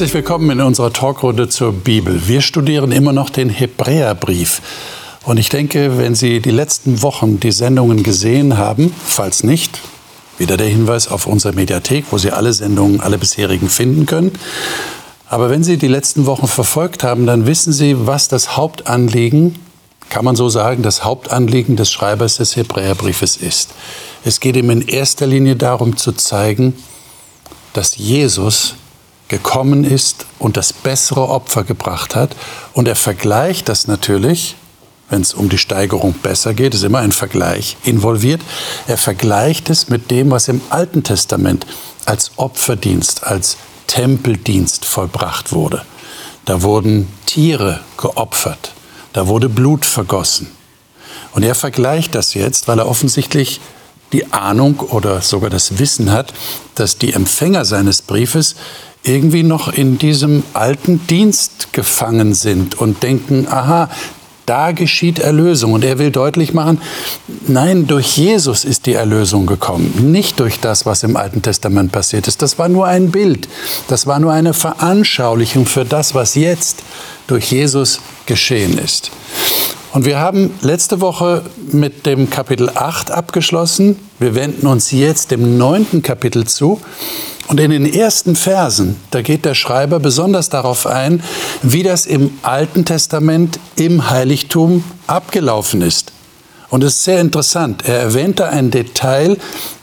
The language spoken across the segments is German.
Herzlich willkommen in unserer Talkrunde zur Bibel. Wir studieren immer noch den Hebräerbrief. Und ich denke, wenn Sie die letzten Wochen die Sendungen gesehen haben, falls nicht, wieder der Hinweis auf unsere Mediathek, wo Sie alle Sendungen, alle bisherigen finden können. Aber wenn Sie die letzten Wochen verfolgt haben, dann wissen Sie, was das Hauptanliegen, kann man so sagen, das Hauptanliegen des Schreibers des Hebräerbriefes ist. Es geht ihm in erster Linie darum zu zeigen, dass Jesus gekommen ist und das bessere Opfer gebracht hat. Und er vergleicht das natürlich wenn es um die Steigerung besser geht, ist immer ein Vergleich involviert. Er vergleicht es mit dem, was im Alten Testament als Opferdienst, als Tempeldienst vollbracht wurde. Da wurden Tiere geopfert, da wurde Blut vergossen. Und er vergleicht das jetzt, weil er offensichtlich die Ahnung oder sogar das Wissen hat, dass die Empfänger seines Briefes irgendwie noch in diesem alten Dienst gefangen sind und denken, aha, da geschieht Erlösung. Und er will deutlich machen, nein, durch Jesus ist die Erlösung gekommen, nicht durch das, was im Alten Testament passiert ist. Das war nur ein Bild, das war nur eine Veranschaulichung für das, was jetzt durch Jesus geschehen ist. Und wir haben letzte Woche mit dem Kapitel 8 abgeschlossen. Wir wenden uns jetzt dem neunten Kapitel zu. Und in den ersten Versen, da geht der Schreiber besonders darauf ein, wie das im Alten Testament im Heiligtum abgelaufen ist. Und es ist sehr interessant. Er erwähnt da ein Detail,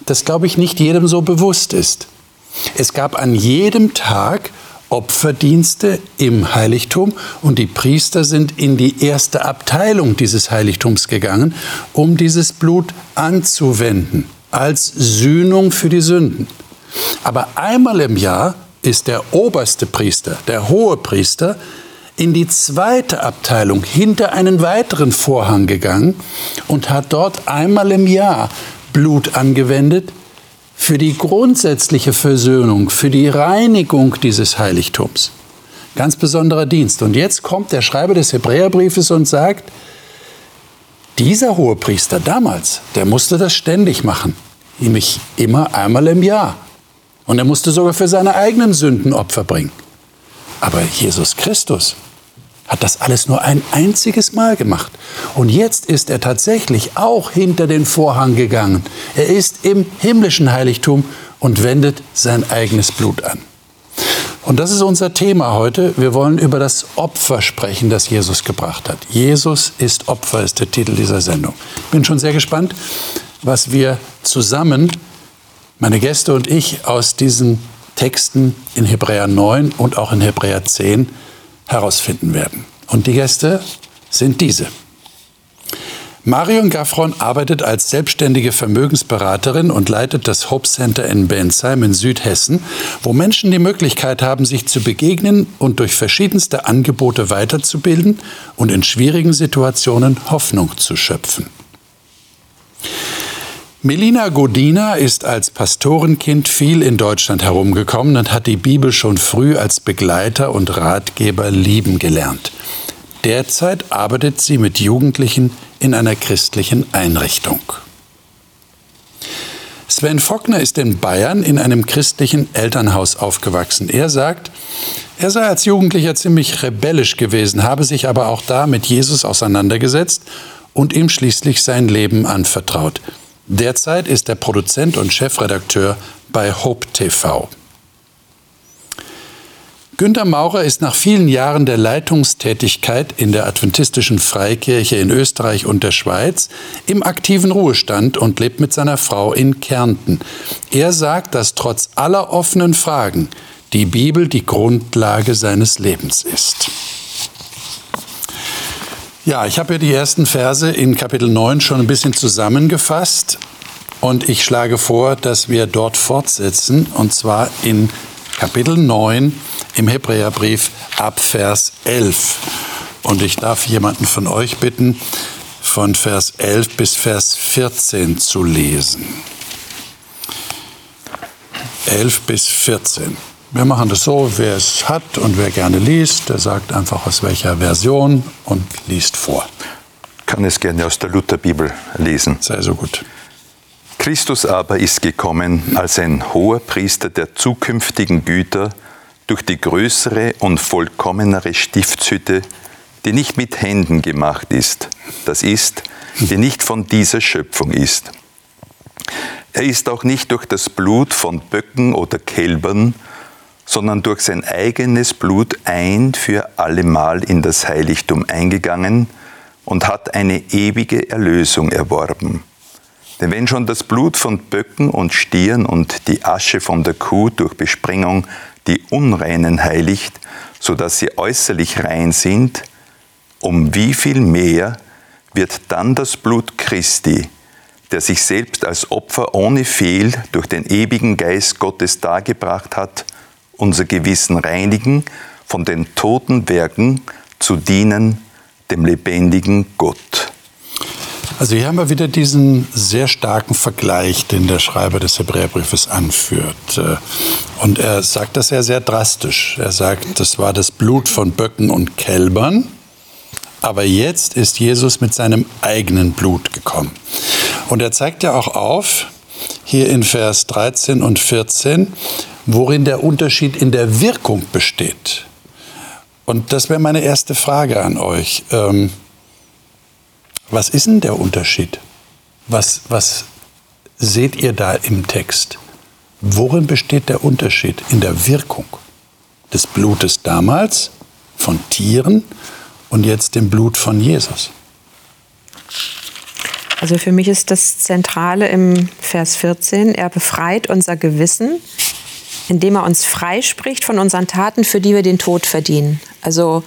das, glaube ich, nicht jedem so bewusst ist. Es gab an jedem Tag Opferdienste im Heiligtum und die Priester sind in die erste Abteilung dieses Heiligtums gegangen, um dieses Blut anzuwenden als Sühnung für die Sünden. Aber einmal im Jahr ist der oberste Priester, der hohe Priester, in die zweite Abteilung hinter einen weiteren Vorhang gegangen und hat dort einmal im Jahr Blut angewendet für die grundsätzliche Versöhnung, für die Reinigung dieses Heiligtums. Ganz besonderer Dienst. Und jetzt kommt der Schreiber des Hebräerbriefes und sagt, dieser Hohepriester damals, der musste das ständig machen, nämlich immer einmal im Jahr. Und er musste sogar für seine eigenen Sünden Opfer bringen. Aber Jesus Christus hat das alles nur ein einziges Mal gemacht. Und jetzt ist er tatsächlich auch hinter den Vorhang gegangen. Er ist im himmlischen Heiligtum und wendet sein eigenes Blut an. Und das ist unser Thema heute. Wir wollen über das Opfer sprechen, das Jesus gebracht hat. Jesus ist Opfer ist der Titel dieser Sendung. Ich bin schon sehr gespannt, was wir zusammen meine Gäste und ich aus diesen Texten in Hebräer 9 und auch in Hebräer 10 herausfinden werden. Und die Gäste sind diese. Marion Gaffron arbeitet als selbstständige Vermögensberaterin und leitet das Hope Center in Bensheim in Südhessen, wo Menschen die Möglichkeit haben, sich zu begegnen und durch verschiedenste Angebote weiterzubilden und in schwierigen Situationen Hoffnung zu schöpfen. Melina Godina ist als Pastorenkind viel in Deutschland herumgekommen und hat die Bibel schon früh als Begleiter und Ratgeber lieben gelernt. Derzeit arbeitet sie mit Jugendlichen in einer christlichen Einrichtung. Sven Fockner ist in Bayern in einem christlichen Elternhaus aufgewachsen. Er sagt, er sei als Jugendlicher ziemlich rebellisch gewesen, habe sich aber auch da mit Jesus auseinandergesetzt und ihm schließlich sein Leben anvertraut. Derzeit ist er Produzent und Chefredakteur bei Hope TV. Günter Maurer ist nach vielen Jahren der Leitungstätigkeit in der Adventistischen Freikirche in Österreich und der Schweiz im aktiven Ruhestand und lebt mit seiner Frau in Kärnten. Er sagt, dass trotz aller offenen Fragen die Bibel die Grundlage seines Lebens ist. Ja, ich habe ja die ersten Verse in Kapitel 9 schon ein bisschen zusammengefasst und ich schlage vor, dass wir dort fortsetzen und zwar in Kapitel 9 im Hebräerbrief ab Vers 11. Und ich darf jemanden von euch bitten, von Vers 11 bis Vers 14 zu lesen. 11 bis 14. Wir machen das so, wer es hat und wer gerne liest, der sagt einfach aus welcher Version und liest vor. Kann es gerne aus der Lutherbibel lesen. Sei so gut. Christus aber ist gekommen als ein hoher Priester der zukünftigen Güter durch die größere und vollkommenere Stiftshütte, die nicht mit Händen gemacht ist, das ist, die nicht von dieser Schöpfung ist. Er ist auch nicht durch das Blut von Böcken oder Kälbern, sondern durch sein eigenes Blut ein für allemal in das Heiligtum eingegangen und hat eine ewige Erlösung erworben. Denn wenn schon das Blut von Böcken und Stieren und die Asche von der Kuh durch Besprengung die Unreinen heiligt, so dass sie äußerlich rein sind, um wie viel mehr wird dann das Blut Christi, der sich selbst als Opfer ohne Fehl durch den ewigen Geist Gottes dargebracht hat, unser Gewissen reinigen, von den toten Werken zu dienen dem lebendigen Gott. Also hier haben wir wieder diesen sehr starken Vergleich, den der Schreiber des Hebräerbriefes anführt. Und er sagt das ja sehr drastisch. Er sagt, das war das Blut von Böcken und Kälbern, aber jetzt ist Jesus mit seinem eigenen Blut gekommen. Und er zeigt ja auch auf, hier in Vers 13 und 14, worin der Unterschied in der Wirkung besteht. Und das wäre meine erste Frage an euch. Ähm, was ist denn der Unterschied? Was, was seht ihr da im Text? Worin besteht der Unterschied in der Wirkung des Blutes damals von Tieren und jetzt dem Blut von Jesus? Also für mich ist das Zentrale im Vers 14, er befreit unser Gewissen indem er uns freispricht von unseren Taten, für die wir den Tod verdienen. Also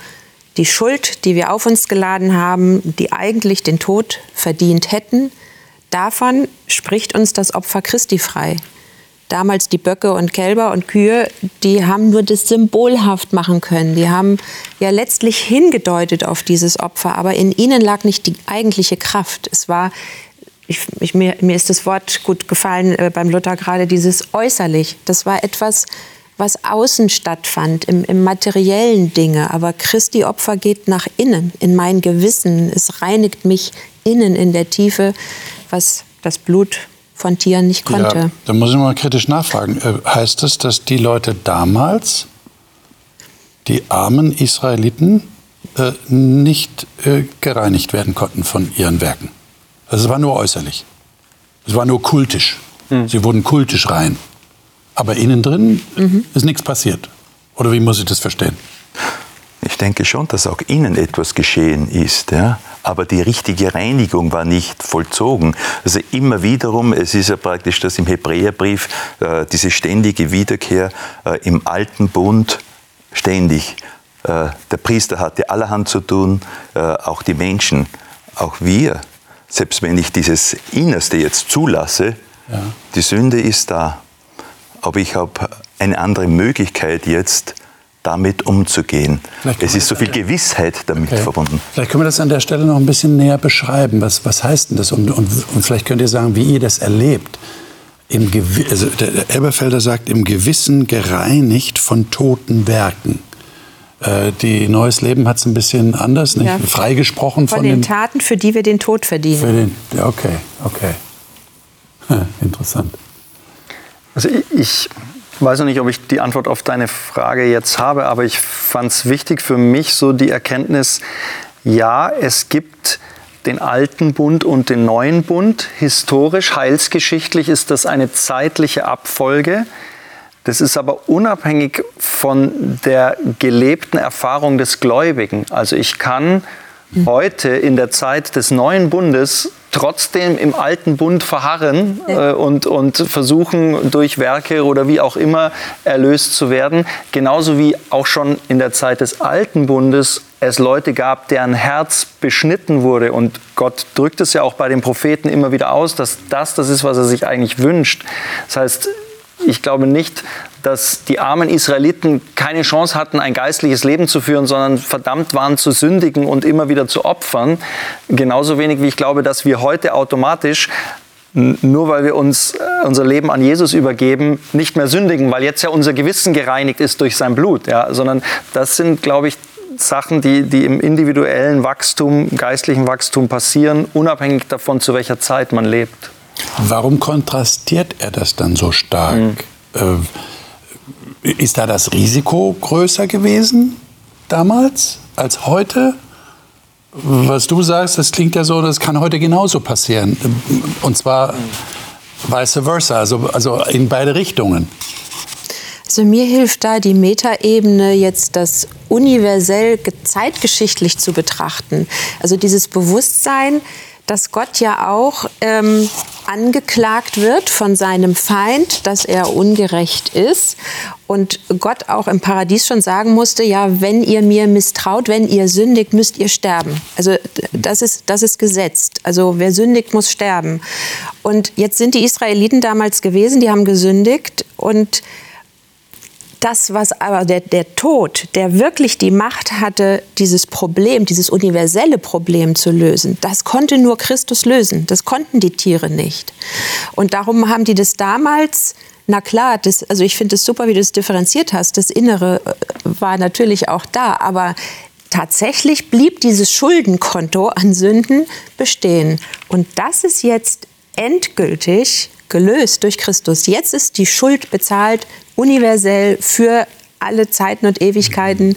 die Schuld, die wir auf uns geladen haben, die eigentlich den Tod verdient hätten, davon spricht uns das Opfer Christi frei. Damals die Böcke und Kälber und Kühe, die haben nur das symbolhaft machen können. Die haben ja letztlich hingedeutet auf dieses Opfer, aber in ihnen lag nicht die eigentliche Kraft. Es war ich, ich, mir, mir, ist das Wort gut gefallen äh, beim Luther gerade, dieses äußerlich. Das war etwas, was außen stattfand, im, im materiellen Dinge. Aber Christi Opfer geht nach innen, in mein Gewissen. Es reinigt mich innen in der Tiefe, was das Blut von Tieren nicht konnte. Ja, da muss ich mal kritisch nachfragen. Äh, heißt das, dass die Leute damals, die armen Israeliten, äh, nicht äh, gereinigt werden konnten von ihren Werken? Also es war nur äußerlich. Es war nur kultisch. Mhm. Sie wurden kultisch rein. Aber innen drin mhm. ist nichts passiert. Oder wie muss ich das verstehen? Ich denke schon, dass auch innen etwas geschehen ist. Ja? Aber die richtige Reinigung war nicht vollzogen. Also immer wiederum, es ist ja praktisch das im Hebräerbrief, äh, diese ständige Wiederkehr äh, im alten Bund, ständig. Äh, der Priester hatte allerhand zu tun, auch die Menschen, auch wir selbst wenn ich dieses Innerste jetzt zulasse, ja. die Sünde ist da. Aber ich habe eine andere Möglichkeit jetzt, damit umzugehen. Es ist so viel Gewissheit damit okay. verbunden. Vielleicht können wir das an der Stelle noch ein bisschen näher beschreiben. Was, was heißt denn das? Und, und, und vielleicht könnt ihr sagen, wie ihr das erlebt. Im also der Elberfelder sagt, im Gewissen gereinigt von toten Werken. Äh, die Neues Leben hat es ein bisschen anders, nicht? Ja. Freigesprochen von, von den, den, Taten, für die wir den Tod verdienen. Für den, ja, okay, okay. Interessant. Also ich, ich weiß noch nicht, ob ich die Antwort auf deine Frage jetzt habe, aber ich fand es wichtig für mich so die Erkenntnis, ja, es gibt den alten Bund und den neuen Bund. Historisch, heilsgeschichtlich ist das eine zeitliche Abfolge. Das ist aber unabhängig von der gelebten Erfahrung des Gläubigen. Also ich kann heute in der Zeit des neuen Bundes trotzdem im alten Bund verharren äh, und, und versuchen durch Werke oder wie auch immer erlöst zu werden. Genauso wie auch schon in der Zeit des alten Bundes es Leute gab, deren Herz beschnitten wurde. Und Gott drückt es ja auch bei den Propheten immer wieder aus, dass das das ist, was er sich eigentlich wünscht. Das heißt, ich glaube nicht, dass die armen Israeliten keine Chance hatten, ein geistliches Leben zu führen, sondern verdammt waren zu sündigen und immer wieder zu opfern. Genauso wenig wie ich glaube, dass wir heute automatisch nur weil wir uns äh, unser Leben an Jesus übergeben, nicht mehr sündigen, weil jetzt ja unser Gewissen gereinigt ist durch sein Blut, ja, sondern das sind, glaube ich, Sachen, die, die im individuellen Wachstum, geistlichen Wachstum passieren, unabhängig davon, zu welcher Zeit man lebt. Warum kontrastiert er das dann so stark? Mhm. Ist da das Risiko größer gewesen damals als heute? Was du sagst, das klingt ja so, das kann heute genauso passieren. Und zwar vice versa, also, also in beide Richtungen. Also mir hilft da die Metaebene jetzt das universell zeitgeschichtlich zu betrachten. Also dieses Bewusstsein, dass Gott ja auch ähm, angeklagt wird von seinem Feind, dass er ungerecht ist. Und Gott auch im Paradies schon sagen musste, ja, wenn ihr mir misstraut, wenn ihr sündigt, müsst ihr sterben. Also das ist, das ist gesetzt. Also wer sündigt, muss sterben. Und jetzt sind die Israeliten damals gewesen, die haben gesündigt und das, was aber der, der Tod, der wirklich die Macht hatte, dieses Problem, dieses universelle Problem zu lösen, das konnte nur Christus lösen. Das konnten die Tiere nicht. Und darum haben die das damals na klar, das, also ich finde es super, wie du es differenziert hast. Das Innere äh, war natürlich auch da, aber tatsächlich blieb dieses Schuldenkonto an Sünden bestehen. Und das ist jetzt endgültig gelöst durch Christus. Jetzt ist die Schuld bezahlt, universell für alle Zeiten und Ewigkeiten.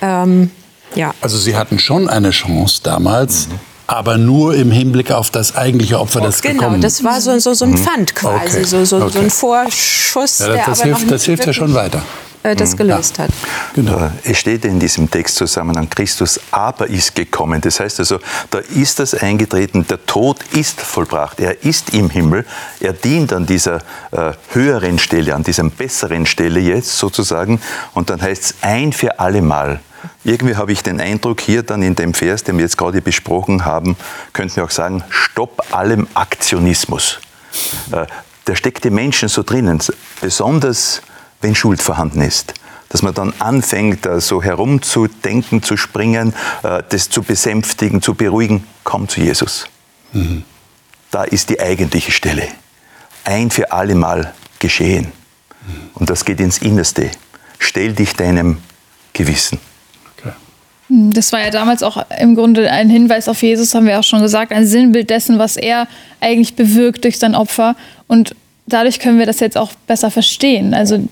Ähm, ja. Also Sie hatten schon eine Chance damals. Mhm. Aber nur im Hinblick auf das eigentliche Opfer, das genau, gekommen das war so, so, so ein mhm. Pfand quasi, okay. so, so, okay. so ein Vorschuss. Ja, das, das hilft, das hilft ja schon weiter. Äh, das mhm. gelöst ja. hat. Genau. Es steht in diesem Textzusammenhang, Christus aber ist gekommen. Das heißt also, da ist das eingetreten, der Tod ist vollbracht, er ist im Himmel, er dient an dieser äh, höheren Stelle, an dieser besseren Stelle jetzt sozusagen. Und dann heißt es ein für alle Mal. Irgendwie habe ich den Eindruck, hier dann in dem Vers, den wir jetzt gerade besprochen haben, könnten wir auch sagen, Stopp allem Aktionismus. Äh, da steckt die Menschen so drinnen, besonders wenn Schuld vorhanden ist. Dass man dann anfängt, so herumzudenken, zu springen, äh, das zu besänftigen, zu beruhigen, komm zu Jesus. Mhm. Da ist die eigentliche Stelle. Ein für alle Mal geschehen. Mhm. Und das geht ins Innerste. Stell dich deinem Gewissen. Hm, das war ja damals auch im Grunde ein Hinweis auf Jesus, haben wir auch schon gesagt, ein Sinnbild dessen, was er eigentlich bewirkt durch sein Opfer. Und dadurch können wir das jetzt auch besser verstehen. Also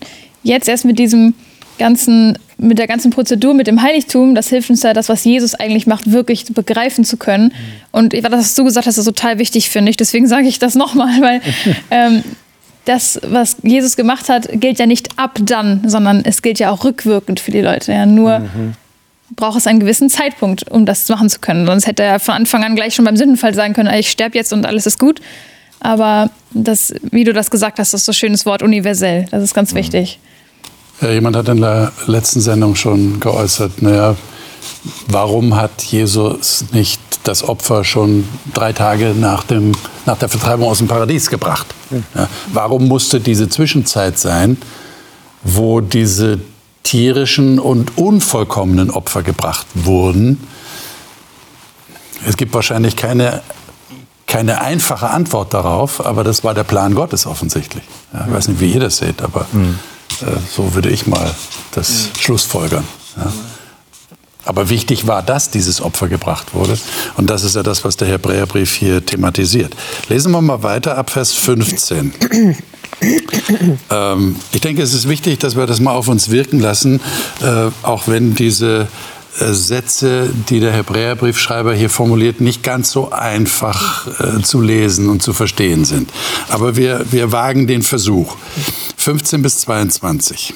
jetzt erst mit diesem ganzen, mit der ganzen Prozedur, mit dem Heiligtum, das hilft uns ja, das, was Jesus eigentlich macht, wirklich begreifen zu können. Und das, was du gesagt hast, ist total wichtig, finde ich. Deswegen sage ich das nochmal, weil ähm, das, was Jesus gemacht hat, gilt ja nicht ab dann, sondern es gilt ja auch rückwirkend für die Leute. Ja, nur mhm. braucht es einen gewissen Zeitpunkt, um das machen zu können. Sonst hätte er von Anfang an gleich schon beim Sündenfall sagen können, ich sterbe jetzt und alles ist gut. Aber das, wie du das gesagt hast, ist so ein schönes Wort universell. Das ist ganz mhm. wichtig. Ja, jemand hat in der letzten Sendung schon geäußert, naja, warum hat Jesus nicht das Opfer schon drei Tage nach, dem, nach der Vertreibung aus dem Paradies gebracht? Ja, warum musste diese Zwischenzeit sein, wo diese tierischen und unvollkommenen Opfer gebracht wurden? Es gibt wahrscheinlich keine keine einfache Antwort darauf, aber das war der Plan Gottes offensichtlich. Ja, ich weiß nicht, wie ihr das seht, aber mhm. äh, so würde ich mal das mhm. schlussfolgern. Ja. Aber wichtig war, dass dieses Opfer gebracht wurde. Und das ist ja das, was der Hebräerbrief hier thematisiert. Lesen wir mal weiter ab Vers 15. ähm, ich denke, es ist wichtig, dass wir das mal auf uns wirken lassen, äh, auch wenn diese Sätze, die der Hebräerbriefschreiber hier formuliert, nicht ganz so einfach äh, zu lesen und zu verstehen sind. Aber wir, wir wagen den Versuch. 15 bis 22.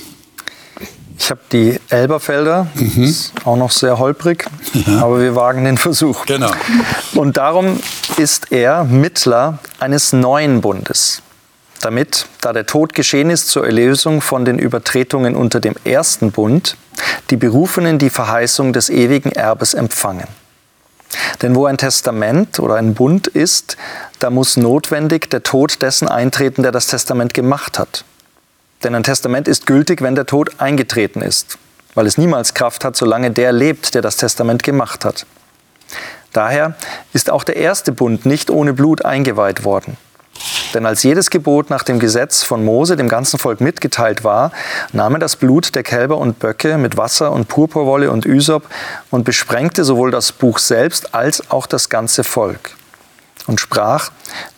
Ich habe die Elberfelder, mhm. auch noch sehr holprig, ja. aber wir wagen den Versuch. Genau. Und darum ist er Mittler eines neuen Bundes damit, da der Tod geschehen ist zur Erlösung von den Übertretungen unter dem ersten Bund, die Berufenen die Verheißung des ewigen Erbes empfangen. Denn wo ein Testament oder ein Bund ist, da muss notwendig der Tod dessen eintreten, der das Testament gemacht hat. Denn ein Testament ist gültig, wenn der Tod eingetreten ist, weil es niemals Kraft hat, solange der lebt, der das Testament gemacht hat. Daher ist auch der erste Bund nicht ohne Blut eingeweiht worden. Denn als jedes Gebot nach dem Gesetz von Mose dem ganzen Volk mitgeteilt war, nahm er das Blut der Kälber und Böcke mit Wasser und Purpurwolle und Ysop und besprengte sowohl das Buch selbst als auch das ganze Volk. Und sprach,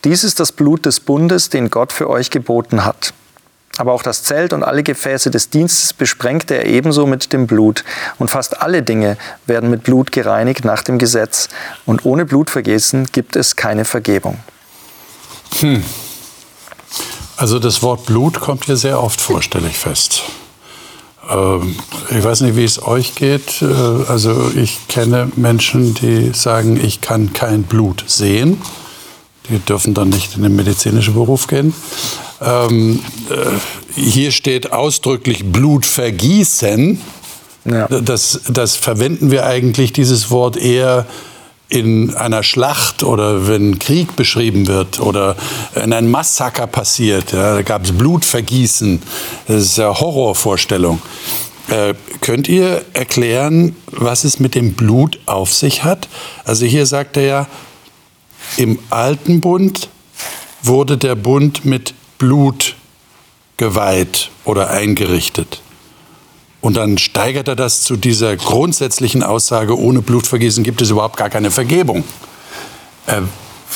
dies ist das Blut des Bundes, den Gott für euch geboten hat. Aber auch das Zelt und alle Gefäße des Dienstes besprengte er ebenso mit dem Blut. Und fast alle Dinge werden mit Blut gereinigt nach dem Gesetz. Und ohne Blutvergießen gibt es keine Vergebung. Hm. Also das Wort Blut kommt hier sehr oft vor, stelle ich fest. Ähm, ich weiß nicht, wie es euch geht. Äh, also ich kenne Menschen, die sagen, ich kann kein Blut sehen. Die dürfen dann nicht in den medizinischen Beruf gehen. Ähm, äh, hier steht ausdrücklich Blut vergießen. Ja. Das, das verwenden wir eigentlich, dieses Wort, eher in einer Schlacht oder wenn Krieg beschrieben wird oder in einem Massaker passiert. Ja, da gab es Blutvergießen. Das ist eine Horrorvorstellung. Äh, könnt ihr erklären, was es mit dem Blut auf sich hat? Also hier sagt er ja, im alten Bund wurde der Bund mit Blut geweiht oder eingerichtet. Und dann steigert er das zu dieser grundsätzlichen Aussage, ohne Blutvergießen gibt es überhaupt gar keine Vergebung. Äh,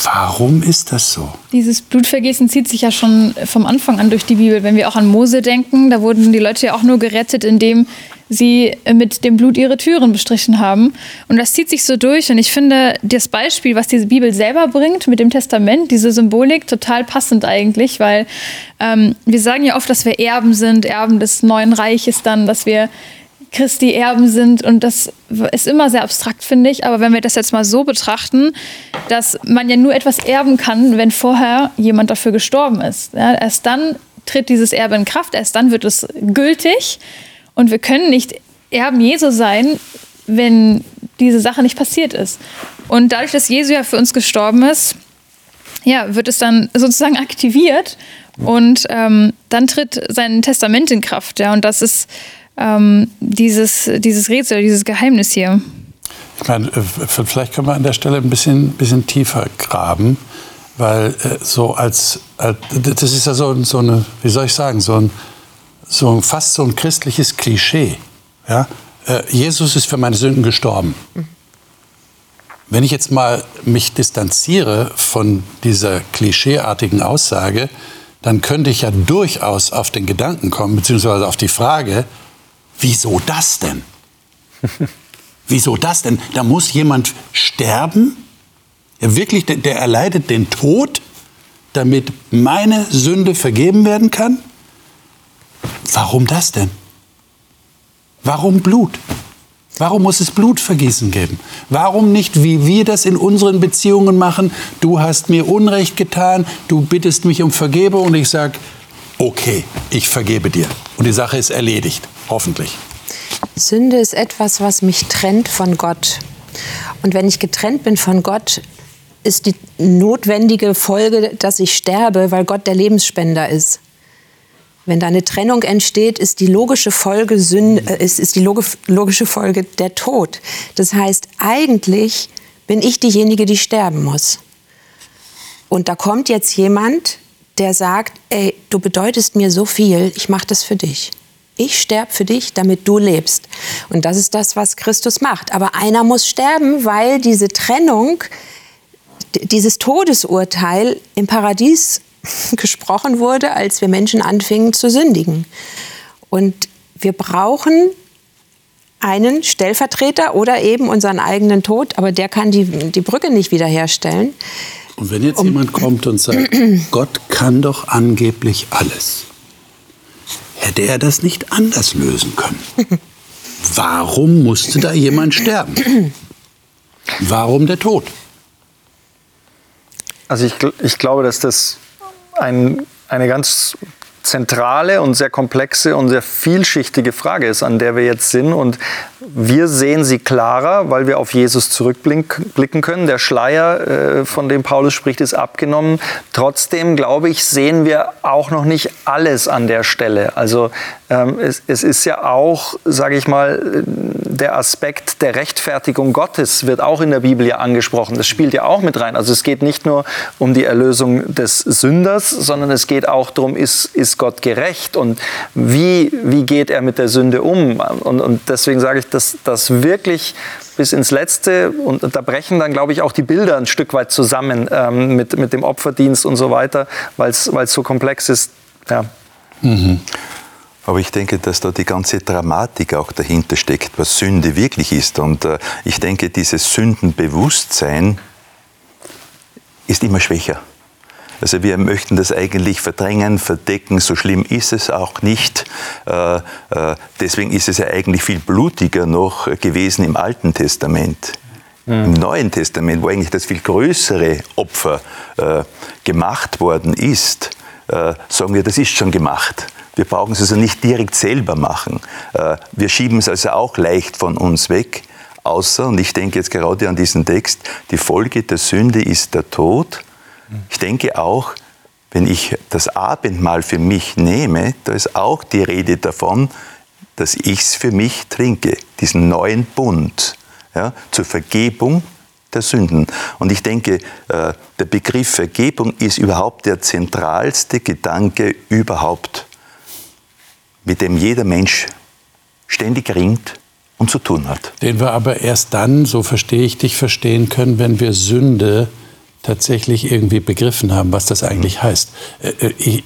warum ist das so? Dieses Blutvergießen zieht sich ja schon vom Anfang an durch die Bibel. Wenn wir auch an Mose denken, da wurden die Leute ja auch nur gerettet, indem sie mit dem Blut ihre Türen bestrichen haben. Und das zieht sich so durch. Und ich finde das Beispiel, was diese Bibel selber bringt mit dem Testament, diese Symbolik, total passend eigentlich, weil ähm, wir sagen ja oft, dass wir Erben sind, Erben des neuen Reiches dann, dass wir Christi Erben sind. Und das ist immer sehr abstrakt, finde ich. Aber wenn wir das jetzt mal so betrachten, dass man ja nur etwas erben kann, wenn vorher jemand dafür gestorben ist. Ja, erst dann tritt dieses Erbe in Kraft, erst dann wird es gültig. Und wir können nicht Erben Jesu sein, wenn diese Sache nicht passiert ist. Und dadurch, dass Jesu ja für uns gestorben ist, ja, wird es dann sozusagen aktiviert und ähm, dann tritt sein Testament in Kraft. Ja, und das ist ähm, dieses, dieses Rätsel, dieses Geheimnis hier. Ich meine, äh, vielleicht können wir an der Stelle ein bisschen, bisschen tiefer graben, weil äh, so als, als, das ist ja so, so eine, wie soll ich sagen, so ein so fast so ein christliches Klischee. Ja? Äh, Jesus ist für meine Sünden gestorben. Wenn ich jetzt mal mich distanziere von dieser klischeeartigen Aussage, dann könnte ich ja durchaus auf den Gedanken kommen, beziehungsweise auf die Frage, wieso das denn? wieso das denn? Da muss jemand sterben, ja, wirklich, der erleidet den Tod, damit meine Sünde vergeben werden kann? Warum das denn? Warum Blut? Warum muss es Blutvergießen geben? Warum nicht, wie wir das in unseren Beziehungen machen? Du hast mir Unrecht getan, du bittest mich um Vergebung und ich sage, okay, ich vergebe dir. Und die Sache ist erledigt, hoffentlich. Sünde ist etwas, was mich trennt von Gott. Und wenn ich getrennt bin von Gott, ist die notwendige Folge, dass ich sterbe, weil Gott der Lebensspender ist. Wenn da eine Trennung entsteht, ist die logische Folge, Sünde, äh, ist, ist die logische Folge der Tod. Das heißt, eigentlich bin ich diejenige, die sterben muss. Und da kommt jetzt jemand, der sagt, ey, du bedeutest mir so viel, ich mache das für dich. Ich sterbe für dich, damit du lebst. Und das ist das, was Christus macht. Aber einer muss sterben, weil diese Trennung, dieses Todesurteil im Paradies gesprochen wurde, als wir Menschen anfingen zu sündigen. Und wir brauchen einen Stellvertreter oder eben unseren eigenen Tod, aber der kann die, die Brücke nicht wiederherstellen. Und wenn jetzt um, jemand kommt und sagt, Gott kann doch angeblich alles, hätte er das nicht anders lösen können? Warum musste da jemand sterben? Warum der Tod? Also ich, ich glaube, dass das ein, eine ganz zentrale und sehr komplexe und sehr vielschichtige Frage ist, an der wir jetzt sind. Und wir sehen sie klarer, weil wir auf Jesus zurückblicken können. Der Schleier, äh, von dem Paulus spricht, ist abgenommen. Trotzdem, glaube ich, sehen wir auch noch nicht alles an der Stelle. Also ähm, es, es ist ja auch, sage ich mal, der Aspekt der Rechtfertigung Gottes wird auch in der Bibel ja angesprochen. Das spielt ja auch mit rein. Also es geht nicht nur um die Erlösung des Sünders, sondern es geht auch darum, ist, ist Gott gerecht und wie, wie geht er mit der Sünde um? Und, und deswegen sage ich, dass das wirklich bis ins Letzte und da brechen dann, glaube ich, auch die Bilder ein Stück weit zusammen ähm, mit, mit dem Opferdienst und so weiter, weil es so komplex ist. Ja. Mhm. Aber ich denke, dass da die ganze Dramatik auch dahinter steckt, was Sünde wirklich ist. Und äh, ich denke, dieses Sündenbewusstsein ist immer schwächer. Also wir möchten das eigentlich verdrängen, verdecken, so schlimm ist es auch nicht. Äh, äh, deswegen ist es ja eigentlich viel blutiger noch gewesen im Alten Testament. Mhm. Im Neuen Testament, wo eigentlich das viel größere Opfer gemacht worden ist, sagen wir, das ist schon gemacht. Wir brauchen es also nicht direkt selber machen. Wir schieben es also auch leicht von uns weg, außer, und ich denke jetzt gerade an diesen Text, die Folge der Sünde ist der Tod. Ich denke auch, wenn ich das Abendmahl für mich nehme, da ist auch die Rede davon, dass ich es für mich trinke, diesen neuen Bund ja, zur Vergebung der Sünden. Und ich denke, äh, der Begriff Vergebung ist überhaupt der zentralste Gedanke überhaupt, mit dem jeder Mensch ständig ringt und zu tun hat. Den wir aber erst dann, so verstehe ich dich, verstehen können, wenn wir Sünde tatsächlich irgendwie begriffen haben, was das eigentlich heißt. Äh, äh,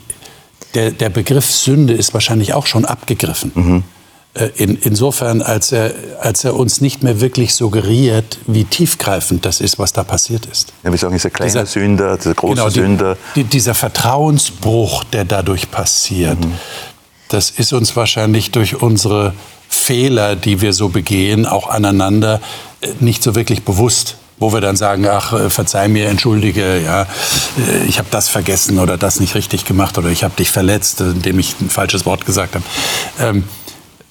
der, der Begriff Sünde ist wahrscheinlich auch schon abgegriffen. Mhm. Äh, in, insofern, als er, als er uns nicht mehr wirklich suggeriert, wie tiefgreifend das ist, was da passiert ist. Ja, wir sagen, es ist ein kleiner dieser, Sünder, dieser große genau, die, Sünder. Die, dieser Vertrauensbruch, der dadurch passiert, mhm. Das ist uns wahrscheinlich durch unsere Fehler, die wir so begehen, auch aneinander nicht so wirklich bewusst wo wir dann sagen, ach, äh, verzeih mir, entschuldige, ja, äh, ich habe das vergessen oder das nicht richtig gemacht oder ich habe dich verletzt, indem ich ein falsches Wort gesagt habe. Ähm,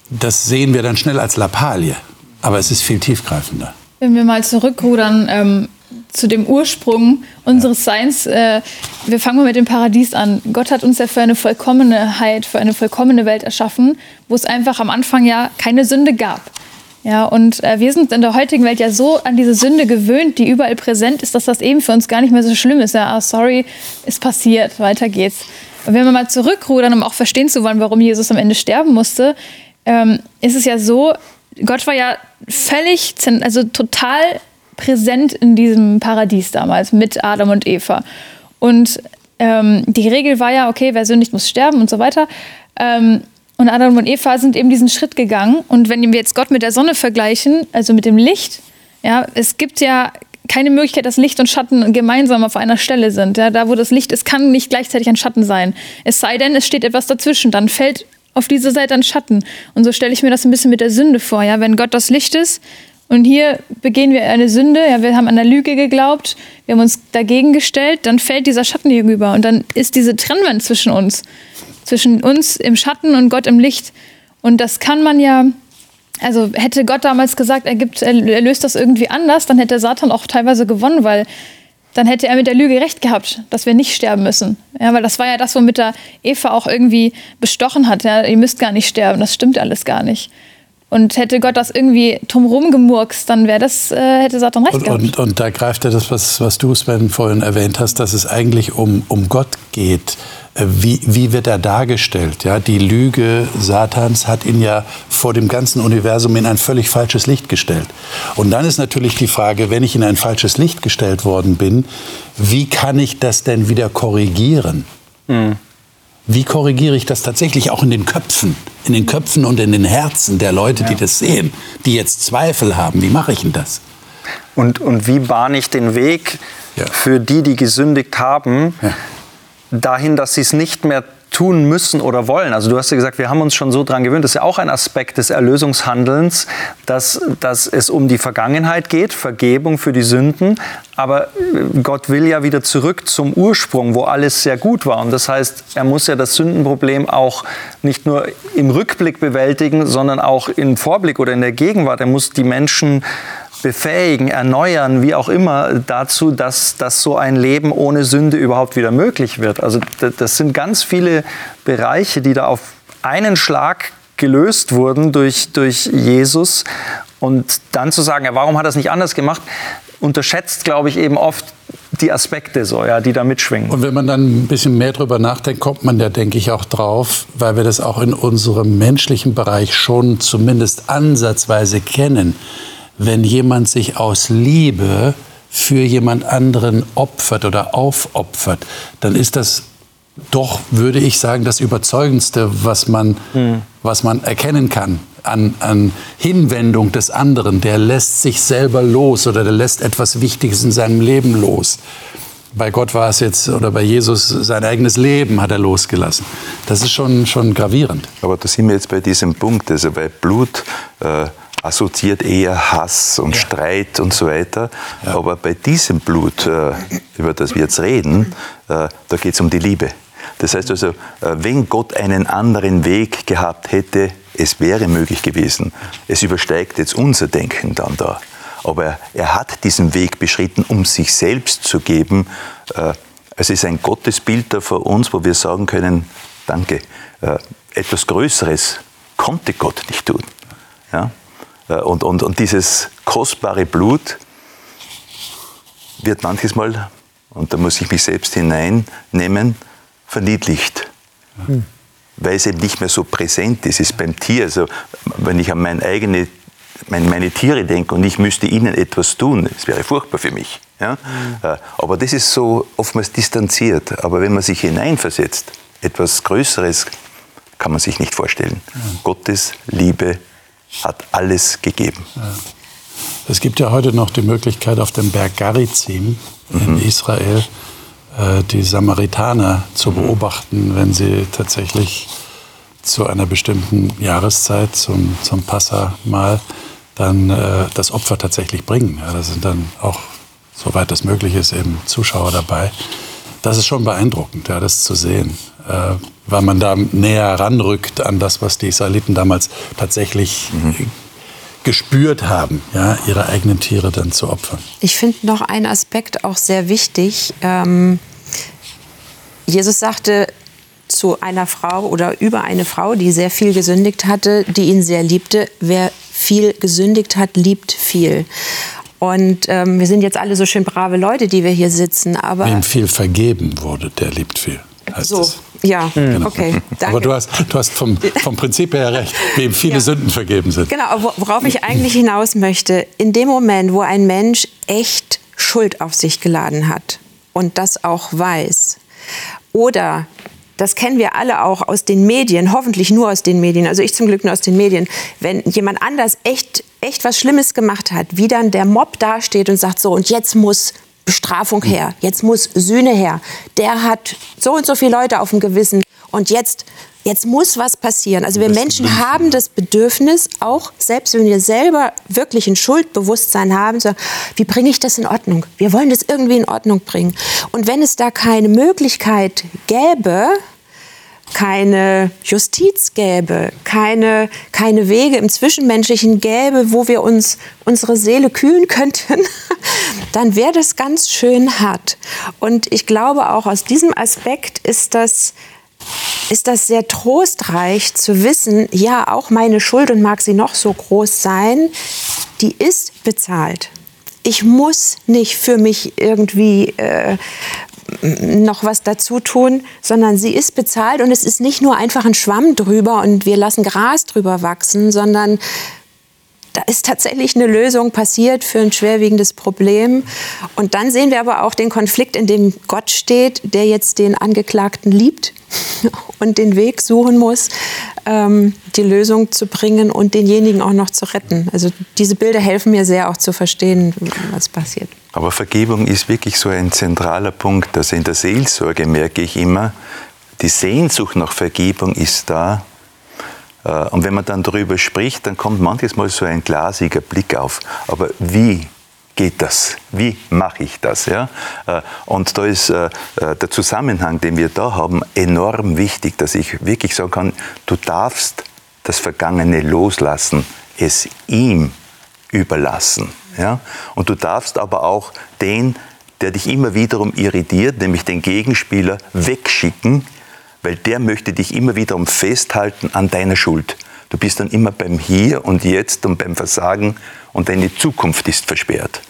das sehen wir dann schnell als Lappalie, aber es ist viel tiefgreifender. Wenn wir mal zurückrudern ähm, zu dem Ursprung unseres Seins, äh, wir fangen mal mit dem Paradies an. Gott hat uns ja für eine Vollkommenheit, für eine vollkommene Welt erschaffen, wo es einfach am Anfang ja keine Sünde gab. Ja, und äh, wir sind in der heutigen Welt ja so an diese Sünde gewöhnt, die überall präsent ist, dass das eben für uns gar nicht mehr so schlimm ist. Ja, ah, sorry, ist passiert, weiter geht's. Und wenn wir mal zurückrudern, um auch verstehen zu wollen, warum Jesus am Ende sterben musste, ähm, ist es ja so, Gott war ja völlig, also total präsent in diesem Paradies damals mit Adam und Eva. Und ähm, die Regel war ja, okay, wer sündigt, muss sterben und so weiter. Ähm, und Adam und Eva sind eben diesen Schritt gegangen. Und wenn wir jetzt Gott mit der Sonne vergleichen, also mit dem Licht, ja, es gibt ja keine Möglichkeit, dass Licht und Schatten gemeinsam auf einer Stelle sind. Ja, da, wo das Licht ist, kann nicht gleichzeitig ein Schatten sein. Es sei denn, es steht etwas dazwischen, dann fällt auf diese Seite ein Schatten. Und so stelle ich mir das ein bisschen mit der Sünde vor. Ja, wenn Gott das Licht ist und hier begehen wir eine Sünde, ja, wir haben an der Lüge geglaubt, wir haben uns dagegen gestellt, dann fällt dieser Schatten gegenüber und dann ist diese Trennwand zwischen uns zwischen uns im Schatten und Gott im Licht. Und das kann man ja, also hätte Gott damals gesagt, er, gibt, er löst das irgendwie anders, dann hätte Satan auch teilweise gewonnen, weil dann hätte er mit der Lüge recht gehabt, dass wir nicht sterben müssen. Ja, weil das war ja das, womit er Eva auch irgendwie bestochen hat. Ja, ihr müsst gar nicht sterben, das stimmt alles gar nicht. Und hätte Gott das irgendwie drumherum gemurkst, dann wäre das, äh, hätte Satan recht und, gehabt. Und, und, da greift ja das, was, was du, Sven, vorhin erwähnt hast, dass es eigentlich um, um Gott geht. Äh, wie, wie wird er dargestellt? Ja, die Lüge Satans hat ihn ja vor dem ganzen Universum in ein völlig falsches Licht gestellt. Und dann ist natürlich die Frage, wenn ich in ein falsches Licht gestellt worden bin, wie kann ich das denn wieder korrigieren? Mhm. Wie korrigiere ich das tatsächlich auch in den Köpfen, in den Köpfen und in den Herzen der Leute, die das sehen, die jetzt Zweifel haben? Wie mache ich denn das? Und, und wie bahne ich den Weg ja. für die, die gesündigt haben, ja. dahin, dass sie es nicht mehr tun müssen oder wollen. Also du hast ja gesagt, wir haben uns schon so dran gewöhnt. Das ist ja auch ein Aspekt des Erlösungshandelns, dass, dass es um die Vergangenheit geht, Vergebung für die Sünden. Aber äh, Gott will ja wieder zurück zum Ursprung, wo alles sehr gut war. Und das heißt, er muss ja das Sündenproblem auch nicht nur im Rückblick bewältigen, sondern auch im Vorblick oder in der Gegenwart. Er muss die Menschen befähigen, erneuern, wie auch immer, dazu, dass, dass so ein Leben ohne Sünde überhaupt wieder möglich wird. Also das sind ganz viele Bereiche, die da auf einen Schlag gelöst wurden durch, durch Jesus. Und dann zu sagen, ja, warum hat er es nicht anders gemacht, unterschätzt, glaube ich, eben oft die Aspekte so, ja, die da mitschwingen. Und wenn man dann ein bisschen mehr drüber nachdenkt, kommt man ja, denke ich, auch drauf, weil wir das auch in unserem menschlichen Bereich schon zumindest ansatzweise kennen wenn jemand sich aus Liebe für jemand anderen opfert oder aufopfert, dann ist das doch, würde ich sagen, das Überzeugendste, was man, mhm. was man erkennen kann an, an Hinwendung des anderen. Der lässt sich selber los oder der lässt etwas Wichtiges in seinem Leben los. Bei Gott war es jetzt, oder bei Jesus, sein eigenes Leben hat er losgelassen. Das ist schon, schon gravierend. Aber da sind wir jetzt bei diesem Punkt, also bei Blut äh, assoziiert eher Hass und ja. Streit und so weiter. Ja. Aber bei diesem Blut, äh, über das wir jetzt reden, äh, da geht es um die Liebe. Das heißt also, äh, wenn Gott einen anderen Weg gehabt hätte, es wäre möglich gewesen. Es übersteigt jetzt unser Denken dann da. Aber er hat diesen Weg beschritten, um sich selbst zu geben. Es ist ein Gottesbild da vor uns, wo wir sagen können, danke, etwas Größeres konnte Gott nicht tun. Ja? Und, und, und dieses kostbare Blut wird manches Mal, und da muss ich mich selbst hineinnehmen, verniedlicht. Hm. Weil es eben nicht mehr so präsent ist. Es ist beim Tier, also wenn ich an meine, eigene, meine, meine Tiere denke und ich müsste ihnen etwas tun, es wäre furchtbar für mich. Ja? Mhm. Aber das ist so oftmals distanziert. Aber wenn man sich hineinversetzt, etwas Größeres kann man sich nicht vorstellen. Mhm. Gottes Liebe hat alles gegeben. Ja. Es gibt ja heute noch die Möglichkeit, auf dem Berg Garizim in mhm. Israel äh, die Samaritaner zu beobachten, wenn sie tatsächlich zu einer bestimmten Jahreszeit, zum, zum Passamal, dann äh, das Opfer tatsächlich bringen. Ja, da sind dann auch, soweit das möglich ist, eben Zuschauer dabei. Das ist schon beeindruckend, ja, das zu sehen, weil man da näher ranrückt an das, was die Israeliten damals tatsächlich mhm gespürt haben, ja, ihre eigenen Tiere dann zu opfern. Ich finde noch einen Aspekt auch sehr wichtig. Ähm, Jesus sagte zu einer Frau oder über eine Frau, die sehr viel gesündigt hatte, die ihn sehr liebte, wer viel gesündigt hat, liebt viel. Und ähm, wir sind jetzt alle so schön brave Leute, die wir hier sitzen, aber... Wem viel vergeben wurde, der liebt viel heißt so, es. Ja, genau. okay. Danke. Aber du hast, du hast vom, vom Prinzip her recht, wem viele ja. Sünden vergeben sind. Genau, worauf ich eigentlich hinaus möchte, in dem Moment, wo ein Mensch echt Schuld auf sich geladen hat und das auch weiß, oder das kennen wir alle auch aus den Medien, hoffentlich nur aus den Medien, also ich zum Glück nur aus den Medien, wenn jemand anders echt, echt was Schlimmes gemacht hat, wie dann der Mob dasteht und sagt so, und jetzt muss Bestrafung her, jetzt muss Sühne her. Der hat so und so viele Leute auf dem Gewissen und jetzt, jetzt muss was passieren. Also wir Menschen haben das Bedürfnis, auch selbst wenn wir selber wirklich ein Schuldbewusstsein haben, so, wie bringe ich das in Ordnung? Wir wollen das irgendwie in Ordnung bringen. Und wenn es da keine Möglichkeit gäbe, keine Justiz gäbe, keine, keine Wege im Zwischenmenschlichen gäbe, wo wir uns unsere Seele kühlen könnten, dann wäre das ganz schön hart. Und ich glaube auch aus diesem Aspekt ist das, ist das sehr trostreich zu wissen, ja, auch meine Schuld und mag sie noch so groß sein, die ist bezahlt. Ich muss nicht für mich irgendwie äh, noch was dazu tun, sondern sie ist bezahlt und es ist nicht nur einfach ein Schwamm drüber und wir lassen Gras drüber wachsen, sondern da ist tatsächlich eine Lösung passiert für ein schwerwiegendes Problem. Und dann sehen wir aber auch den Konflikt, in dem Gott steht, der jetzt den Angeklagten liebt und den Weg suchen muss, ähm, die Lösung zu bringen und denjenigen auch noch zu retten. Also diese Bilder helfen mir sehr auch zu verstehen, was passiert. Aber Vergebung ist wirklich so ein zentraler Punkt. Also in der Seelsorge merke ich immer, die Sehnsucht nach Vergebung ist da, äh, und wenn man dann darüber spricht, dann kommt manches Mal so ein glasiger Blick auf. Aber wie geht das? Wie mache ich das? Ja? Äh, und da ist äh, der Zusammenhang, den wir da haben, enorm wichtig, dass ich wirklich sagen kann, du darfst das Vergangene loslassen, es ihm überlassen. Ja? Und du darfst aber auch den, der dich immer wiederum irritiert, nämlich den Gegenspieler, wegschicken, weil der möchte dich immer wiederum festhalten an deiner Schuld. Du bist dann immer beim Hier und Jetzt und beim Versagen und deine Zukunft ist versperrt.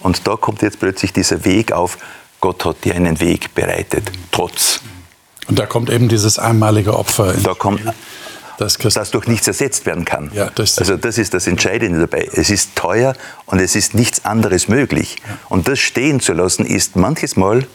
Und da kommt jetzt plötzlich dieser Weg auf, Gott hat dir einen Weg bereitet, trotz. Und da kommt eben dieses einmalige Opfer. Da kommt, das, das, durch nichts ersetzt werden kann. Ja, das also das ist das Entscheidende dabei. Es ist teuer und es ist nichts anderes möglich. Ja. Und das stehen zu lassen, ist manches Mal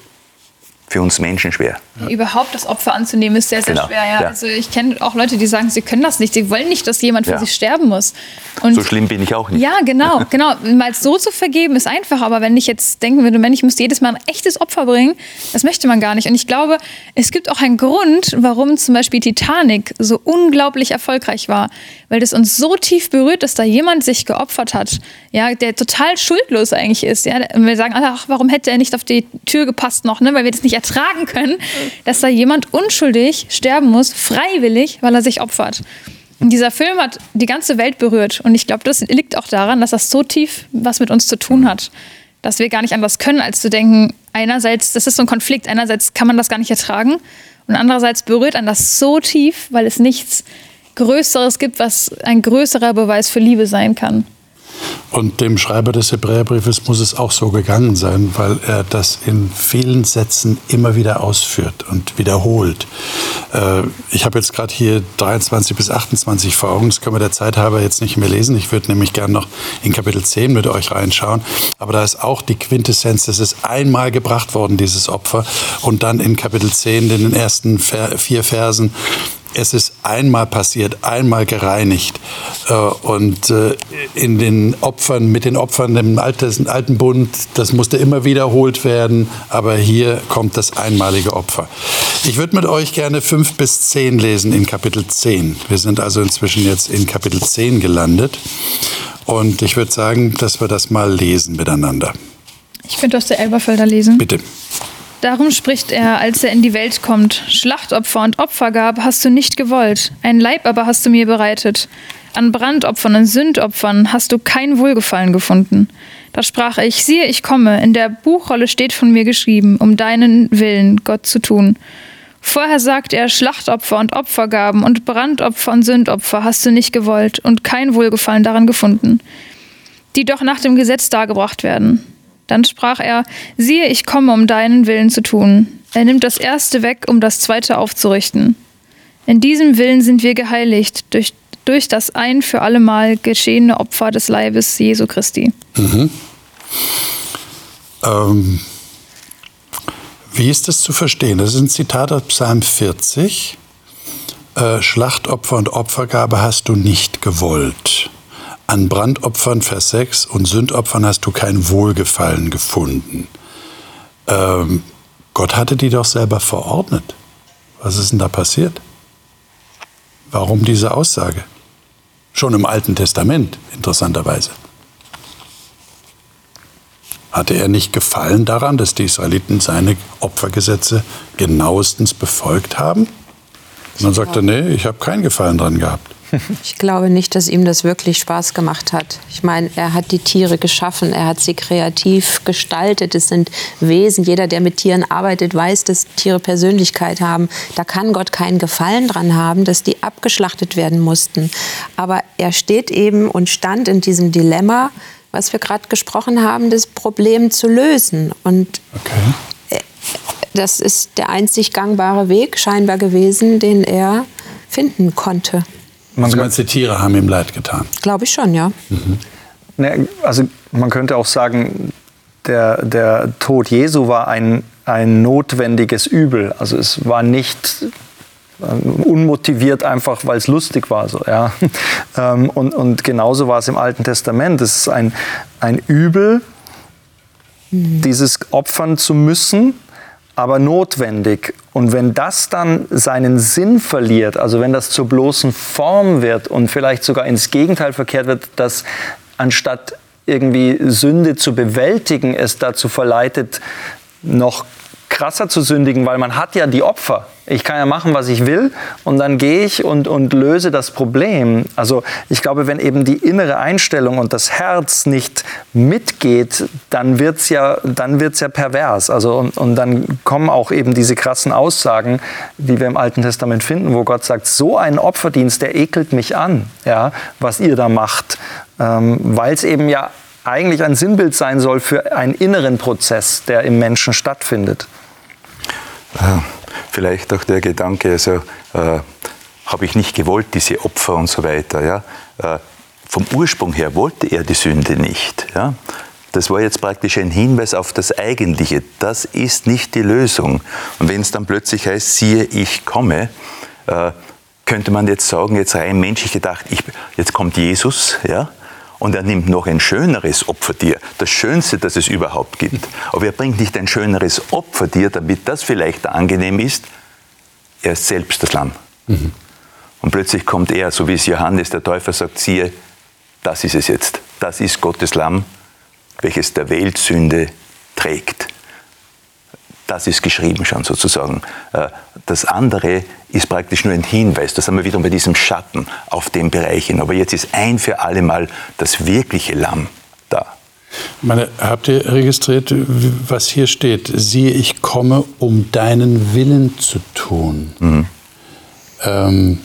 für uns Menschen schwer. Überhaupt das Opfer anzunehmen ist sehr, sehr genau. schwer. Ja. ja. Also ich kenne auch Leute, die sagen, sie können das nicht. Sie wollen nicht, dass jemand für ja. sie sterben muss. Und so schlimm bin ich auch nicht. Ja, genau, genau. Mal so zu vergeben ist einfach, aber wenn ich jetzt denken würde, Mensch, ich müsste jedes Mal ein echtes Opfer bringen, das möchte man gar nicht. Und ich glaube, es gibt auch einen Grund, warum zum Beispiel Titanic so unglaublich erfolgreich war, weil das uns so tief berührt, dass da jemand sich geopfert hat, ja, der total schuldlos eigentlich ist. Ja. Und wir sagen, ach, warum hätte er nicht auf die Tür gepasst noch, ne? weil wir das nicht ertragen können, dass da jemand unschuldig sterben muss, freiwillig, weil er sich opfert. Und dieser Film hat die ganze Welt berührt. Und ich glaube, das liegt auch daran, dass das so tief was mit uns zu tun hat. Dass wir gar nicht anders können, als zu denken, einerseits, das ist so ein Konflikt, einerseits kann man das gar nicht ertragen und andererseits berührt an das so tief, weil es nichts Größeres gibt, was ein größerer Beweis für Liebe sein kann. Und dem Schreiber des Hebräerbriefes muss es auch so gegangen sein, weil er das in vielen Sätzen immer wieder ausführt und wiederholt. Äh, ich habe jetzt gerade hier 23 bis 28 vor Augen, das können wir der Zeit halber jetzt nicht mehr lesen. Ich würde nämlich gerne noch in Kapitel 10 mit euch reinschauen. Aber da ist auch die Quintessenz, das ist einmal gebracht worden, dieses Opfer. Und dann in Kapitel 10, in den ersten vier Versen, es ist einmal passiert, einmal gereinigt. Äh, und äh, in den Opfern, mit den Opfern im alten Bund, das musste immer wiederholt werden, aber hier kommt das einmalige Opfer. Ich würde mit euch gerne fünf bis zehn lesen in Kapitel 10. Wir sind also inzwischen jetzt in Kapitel 10 gelandet. Und ich würde sagen, dass wir das mal lesen miteinander. Ich könnte aus der Elberfelder lesen. Bitte. Darum spricht er, als er in die Welt kommt. Schlachtopfer und Opfergabe hast du nicht gewollt, ein Leib aber hast du mir bereitet. An Brandopfern und Sündopfern hast du kein Wohlgefallen gefunden. Da sprach ich, siehe, ich komme, in der Buchrolle steht von mir geschrieben, um deinen Willen, Gott zu tun. Vorher sagt er, Schlachtopfer und Opfergaben und Brandopfer und Sündopfer hast du nicht gewollt und kein Wohlgefallen daran gefunden, die doch nach dem Gesetz dargebracht werden. Dann sprach er, siehe, ich komme, um deinen Willen zu tun. Er nimmt das erste weg, um das zweite aufzurichten. In diesem Willen sind wir geheiligt, durch, durch das ein für allemal geschehene Opfer des Leibes Jesu Christi. Mhm. Ähm, wie ist das zu verstehen? Das ist ein Zitat aus Psalm 40. Äh, Schlachtopfer und Opfergabe hast du nicht gewollt. An Brandopfern, Vers 6, und Sündopfern hast du kein Wohlgefallen gefunden. Ähm, Gott hatte die doch selber verordnet. Was ist denn da passiert? Warum diese Aussage? Schon im Alten Testament, interessanterweise. Hatte er nicht Gefallen daran, dass die Israeliten seine Opfergesetze genauestens befolgt haben? Und dann sagt er, nee, ich habe keinen Gefallen daran gehabt. Ich glaube nicht, dass ihm das wirklich Spaß gemacht hat. Ich meine, er hat die Tiere geschaffen, er hat sie kreativ gestaltet. Es sind Wesen. Jeder, der mit Tieren arbeitet, weiß, dass Tiere Persönlichkeit haben. Da kann Gott keinen Gefallen dran haben, dass die abgeschlachtet werden mussten. Aber er steht eben und stand in diesem Dilemma, was wir gerade gesprochen haben, das Problem zu lösen. Und okay. das ist der einzig gangbare Weg scheinbar gewesen, den er finden konnte. Man also meinst, die Tiere haben ihm leid getan? Glaube ich schon, ja. Mhm. Ne, also man könnte auch sagen, der, der Tod Jesu war ein, ein notwendiges Übel. Also es war nicht äh, unmotiviert einfach, weil es lustig war. So, ja. Ähm, und, und genauso war es im Alten Testament. Es ist ein, ein Übel, mhm. dieses opfern zu müssen, aber notwendig. Und wenn das dann seinen Sinn verliert, also wenn das zur bloßen Form wird und vielleicht sogar ins Gegenteil verkehrt wird, dass anstatt irgendwie Sünde zu bewältigen, es dazu verleitet, noch krasser zu sündigen, weil man hat ja die Opfer. Ich kann ja machen, was ich will und dann gehe ich und, und löse das Problem. Also ich glaube, wenn eben die innere Einstellung und das Herz nicht mitgeht, dann wird es ja, ja pervers. Also und, und dann kommen auch eben diese krassen Aussagen, die wir im Alten Testament finden, wo Gott sagt, so ein Opferdienst, der ekelt mich an, ja, was ihr da macht. Ähm, weil es eben ja eigentlich ein Sinnbild sein soll für einen inneren Prozess, der im Menschen stattfindet. Äh, vielleicht auch der Gedanke, also äh, habe ich nicht gewollt, diese Opfer und so weiter. Ja? Äh, vom Ursprung her wollte er die Sünde nicht. Ja? Das war jetzt praktisch ein Hinweis auf das Eigentliche. Das ist nicht die Lösung. Und wenn es dann plötzlich heißt, siehe, ich komme, äh, könnte man jetzt sagen, jetzt rein menschlich gedacht, ich, jetzt kommt Jesus, ja, und er nimmt noch ein schöneres Opfer dir, das Schönste, das es überhaupt gibt. Aber er bringt nicht ein schöneres Opfer dir, damit das vielleicht angenehm ist. Er ist selbst das Lamm. Mhm. Und plötzlich kommt er, so wie es Johannes der Täufer sagt, siehe, das ist es jetzt. Das ist Gottes Lamm, welches der Weltsünde trägt. Das ist geschrieben schon sozusagen. Äh, das andere ist praktisch nur ein Hinweis. Da sind wir wieder bei diesem Schatten auf dem Bereich hin. Aber jetzt ist ein für alle Mal das wirkliche Lamm da. Meine, habt ihr registriert, was hier steht? Siehe, ich komme, um deinen Willen zu tun. Mhm. Ähm,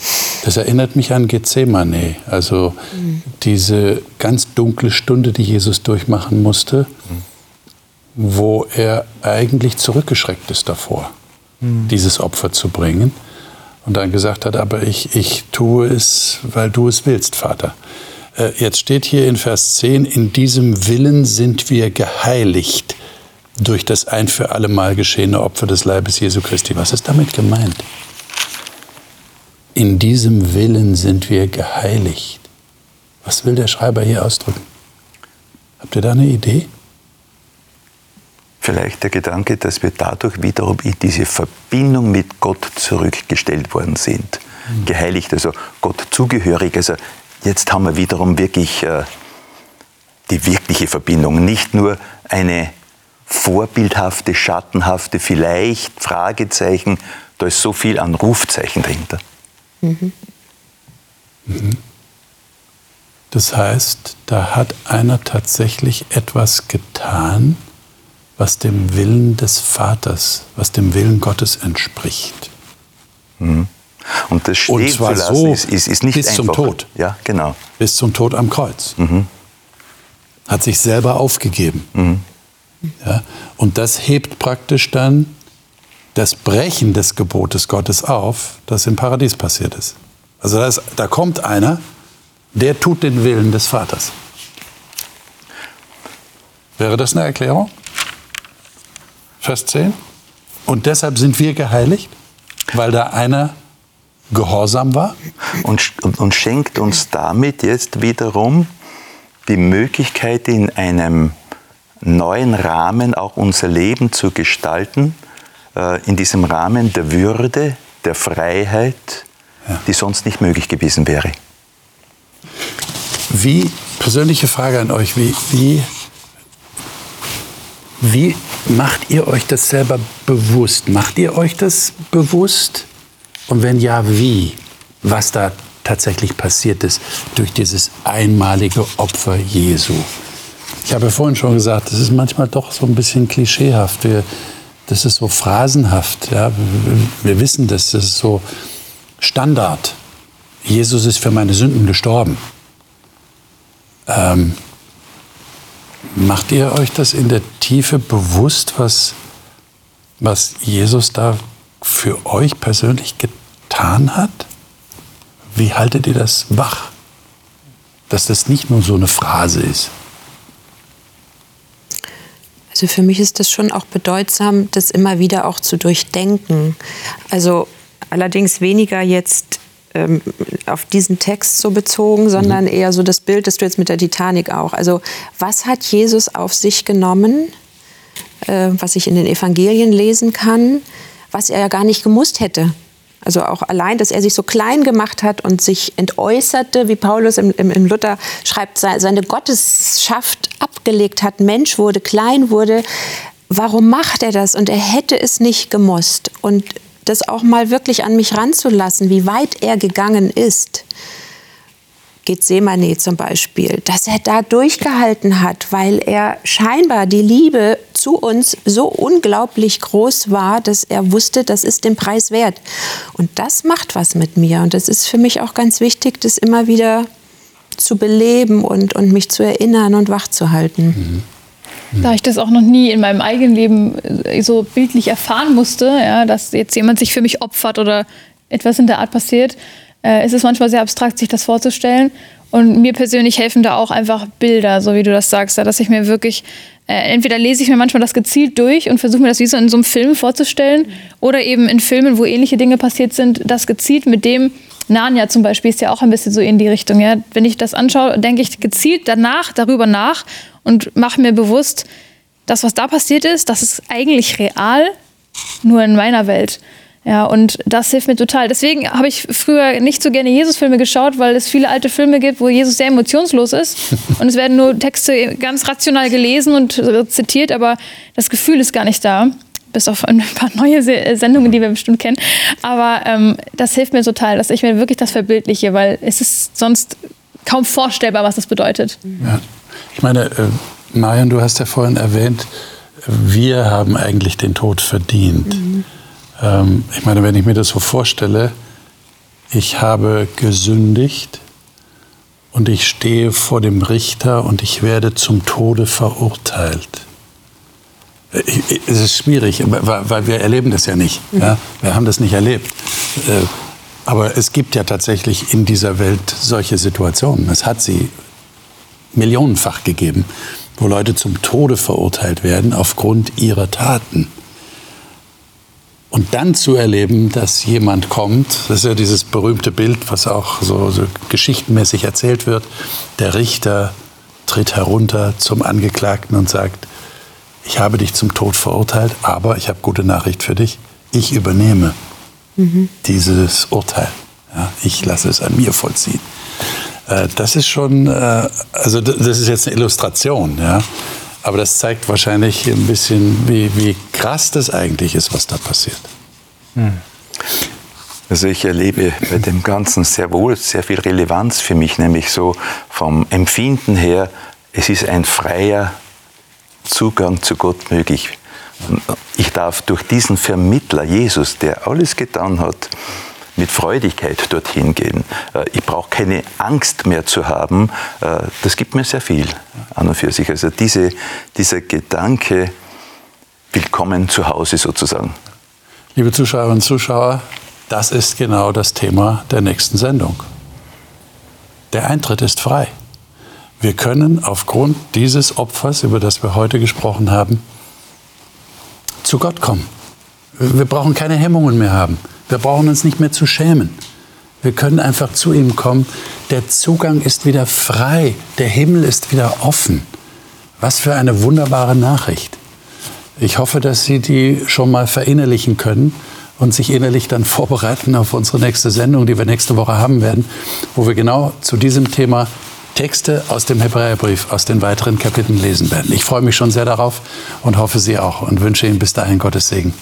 das erinnert mich an Gethsemane, also mhm. diese ganz dunkle Stunde, die Jesus durchmachen musste, mhm. Wo er eigentlich zurückgeschreckt ist davor, mhm. dieses Opfer zu bringen. Und dann gesagt hat, aber ich, ich tue es, weil du es willst, Vater. Äh, jetzt steht hier in Vers 10, in diesem Willen sind wir geheiligt durch das ein für alle Mal geschehene Opfer des Leibes Jesu Christi. Was ist damit gemeint? In diesem Willen sind wir geheiligt. Was will der Schreiber hier ausdrücken? Habt ihr da eine Idee? Vielleicht der Gedanke, dass wir dadurch wiederum in diese Verbindung mit Gott zurückgestellt worden sind. Mhm. Geheiligt, also Gott zugehörig. Also jetzt haben wir wiederum wirklich äh, die wirkliche Verbindung. Nicht nur eine vorbildhafte, schattenhafte, vielleicht Fragezeichen, da ist so viel an Rufzeichen dahinter. Mhm. Das heißt, da hat einer tatsächlich etwas getan, was dem Willen des Vaters, was dem Willen Gottes entspricht. Mhm. Und das stehen Und zwar zu lassen, so ist, ist, ist nicht bis einfach. zum Tod. Ja, genau. Bis zum Tod am Kreuz. Mhm. Hat sich selber aufgegeben. Mhm. Ja? Und das hebt praktisch dann das Brechen des Gebotes Gottes auf, das im Paradies passiert ist. Also das, da kommt einer, der tut den Willen des Vaters. Wäre das eine Erklärung? Vers 10. Und deshalb sind wir geheiligt, weil da einer gehorsam war. Und, und, und schenkt uns damit jetzt wiederum die Möglichkeit, in einem neuen Rahmen auch unser Leben zu gestalten, äh, in diesem Rahmen der Würde, der Freiheit, ja. die sonst nicht möglich gewesen wäre. Wie, persönliche Frage an euch, wie, wie, wie macht ihr euch das selber bewusst? Macht ihr euch das bewusst? Und wenn ja, wie? Was da tatsächlich passiert ist durch dieses einmalige Opfer Jesu. Ich habe vorhin schon gesagt, das ist manchmal doch so ein bisschen klischeehaft. Wir, das ist so phrasenhaft. Ja? Wir wissen das, das ist so Standard. Jesus ist für meine Sünden gestorben. Ähm, macht ihr euch das in der Tiefe bewusst, was, was Jesus da für euch persönlich getan hat? Wie haltet ihr das wach? Dass das nicht nur so eine Phrase ist. Also für mich ist das schon auch bedeutsam, das immer wieder auch zu durchdenken. Also allerdings weniger jetzt ähm, auf diesen Text so bezogen, sondern mhm. eher so das Bild, das du jetzt mit der Titanic auch. Also was hat Jesus auf sich genommen, äh, was ich in den Evangelien lesen kann, was er ja gar nicht gemusst hätte. Also auch allein, dass er sich so klein gemacht hat und sich entäußerte, wie Paulus im, im, im Luther schreibt, seine Gottesschaft abgelegt hat, Mensch wurde, klein wurde. Warum macht er das? Und er hätte es nicht gemusst. Und das auch mal wirklich an mich ranzulassen, wie weit er gegangen ist. Gethsemane zum Beispiel, dass er da durchgehalten hat, weil er scheinbar die Liebe zu uns so unglaublich groß war, dass er wusste, das ist den Preis wert. Und das macht was mit mir. Und das ist für mich auch ganz wichtig, das immer wieder zu beleben und, und mich zu erinnern und wach zu halten. Mhm. Da ich das auch noch nie in meinem eigenen Leben äh, so bildlich erfahren musste, ja, dass jetzt jemand sich für mich opfert oder etwas in der Art passiert, äh, ist es manchmal sehr abstrakt, sich das vorzustellen. Und mir persönlich helfen da auch einfach Bilder, so wie du das sagst, dass ich mir wirklich, äh, entweder lese ich mir manchmal das gezielt durch und versuche mir das wie so in so einem Film vorzustellen oder eben in Filmen, wo ähnliche Dinge passiert sind, das gezielt mit dem, Narnia zum Beispiel ist ja auch ein bisschen so in die Richtung. Ja? Wenn ich das anschaue, denke ich gezielt danach, darüber nach und mache mir bewusst, das, was da passiert ist, das ist eigentlich real, nur in meiner Welt. Ja, und das hilft mir total. Deswegen habe ich früher nicht so gerne Jesus-Filme geschaut, weil es viele alte Filme gibt, wo Jesus sehr emotionslos ist. Und es werden nur Texte ganz rational gelesen und zitiert, aber das Gefühl ist gar nicht da. Bis auf ein paar neue Sendungen, die wir bestimmt kennen. Aber ähm, das hilft mir total, dass ich mir wirklich das verbildliche, weil es ist sonst kaum vorstellbar, was das bedeutet. Ja. Ich meine, äh, Marion, du hast ja vorhin erwähnt, wir haben eigentlich den Tod verdient. Mhm. Ähm, ich meine, wenn ich mir das so vorstelle, ich habe gesündigt und ich stehe vor dem Richter und ich werde zum Tode verurteilt. Äh, es ist schwierig, weil wir erleben das ja nicht. Mhm. Ja? Wir haben das nicht erlebt. Äh, aber es gibt ja tatsächlich in dieser Welt solche Situationen. Es hat sie millionenfach gegeben, wo Leute zum Tode verurteilt werden aufgrund ihrer Taten. Und dann zu erleben, dass jemand kommt, das ist ja dieses berühmte Bild, was auch so, so geschichtenmäßig erzählt wird, der Richter tritt herunter zum Angeklagten und sagt, ich habe dich zum Tod verurteilt, aber ich habe gute Nachricht für dich, ich übernehme mhm. dieses Urteil. Ja, ich lasse es an mir vollziehen. Äh, das ist schon, äh, also das ist jetzt eine Illustration, ja. Aber das zeigt wahrscheinlich ein bisschen, wie, wie krass das eigentlich ist, was da passiert. Hm. Also ich erlebe bei dem Ganzen sehr wohl sehr viel Relevanz für mich, nämlich so vom Empfinden her, es ist ein freier Zugang zu Gott möglich. Ich darf durch diesen Vermittler Jesus, der alles getan hat, mit Freudigkeit dorthin gehen. Äh, ich brauche keine Angst mehr zu haben. Äh, das gibt mir sehr viel an und für sich. Also diese, dieser Gedanke, willkommen zu Hause sozusagen. Liebe Zuschauerinnen und Zuschauer, das ist genau das Thema der nächsten Sendung. Der Eintritt ist frei. Wir können aufgrund dieses Opfers, über das wir heute gesprochen haben, zu Gott kommen. Wir brauchen keine Hemmungen mehr haben. Wir brauchen uns nicht mehr zu schämen. Wir können einfach zu ihm kommen. Der Zugang ist wieder frei. Der Himmel ist wieder offen. Was für eine wunderbare Nachricht. Ich hoffe, dass Sie die schon mal verinnerlichen können und sich innerlich dann vorbereiten auf unsere nächste Sendung, die wir nächste Woche haben werden, wo wir genau zu diesem Thema Texte aus dem Hebräerbrief, aus den weiteren Kapiteln lesen werden. Ich freue mich schon sehr darauf und hoffe Sie auch und wünsche Ihnen bis dahin Gottes Segen.